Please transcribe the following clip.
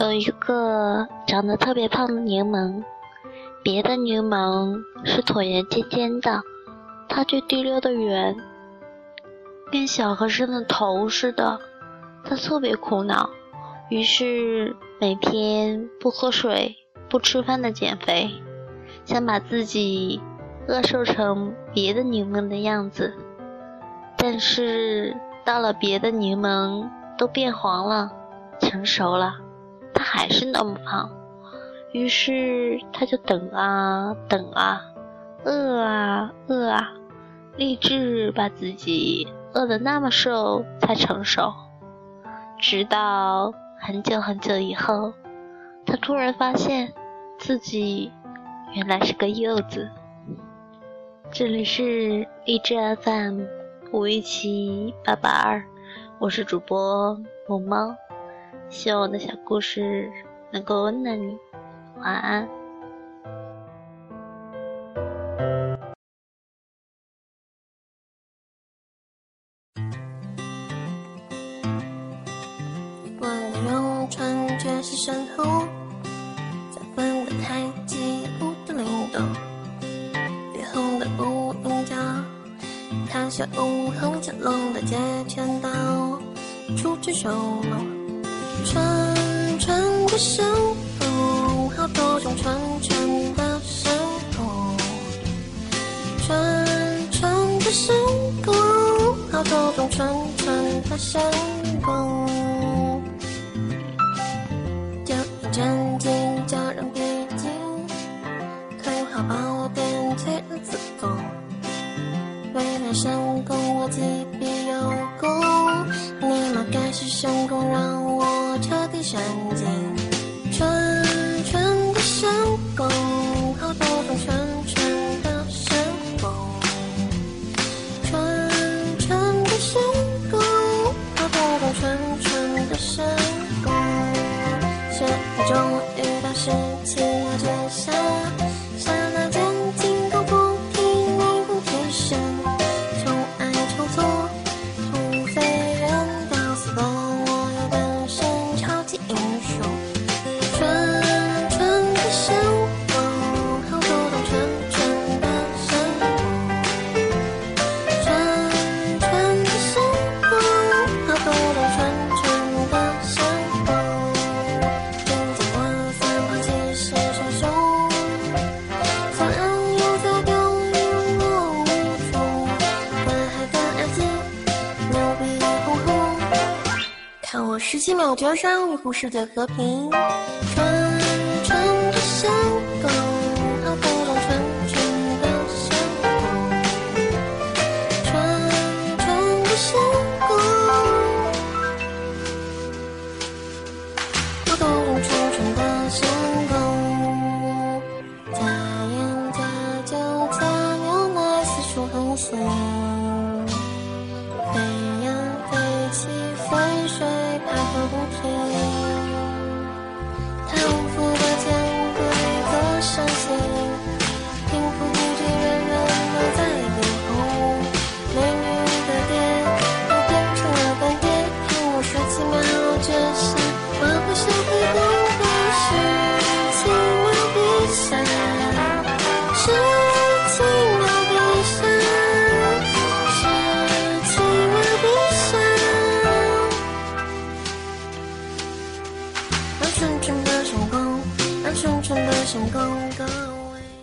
有一个长得特别胖的柠檬，别的柠檬是椭圆尖尖的，它却滴溜的圆，跟小和尚的头似的。他特别苦恼，于是每天不喝水、不吃饭的减肥，想把自己饿瘦成别的柠檬的样子。但是到了别的柠檬都变黄了、成熟了，他还是那么胖。于是他就等啊等啊，饿啊饿啊，立志把自己饿得那么瘦才成熟。直到很久很久以后，他突然发现自己原来是个柚子。这里是荔枝 FM 五一七八八二，我是主播萌猫，希望我的小故事能够温暖你。晚安。是身后，在分的太极舞的灵动，烈红的无影脚，踏下雾横江龙的截拳道，出去收拢，串串的手风，好多种串串的手风，串串的手风，好多种串串的手风。真经家人必经，退好宝典切了自宫。未来神功我既必有功，你莫盖世神功让我彻底神经。纯纯的神功，好多种纯纯的神功。纯纯的神功，好多种纯纯的神功。终于到事情要结下，十七秒绝杀，维护世界和平。成功，的神功。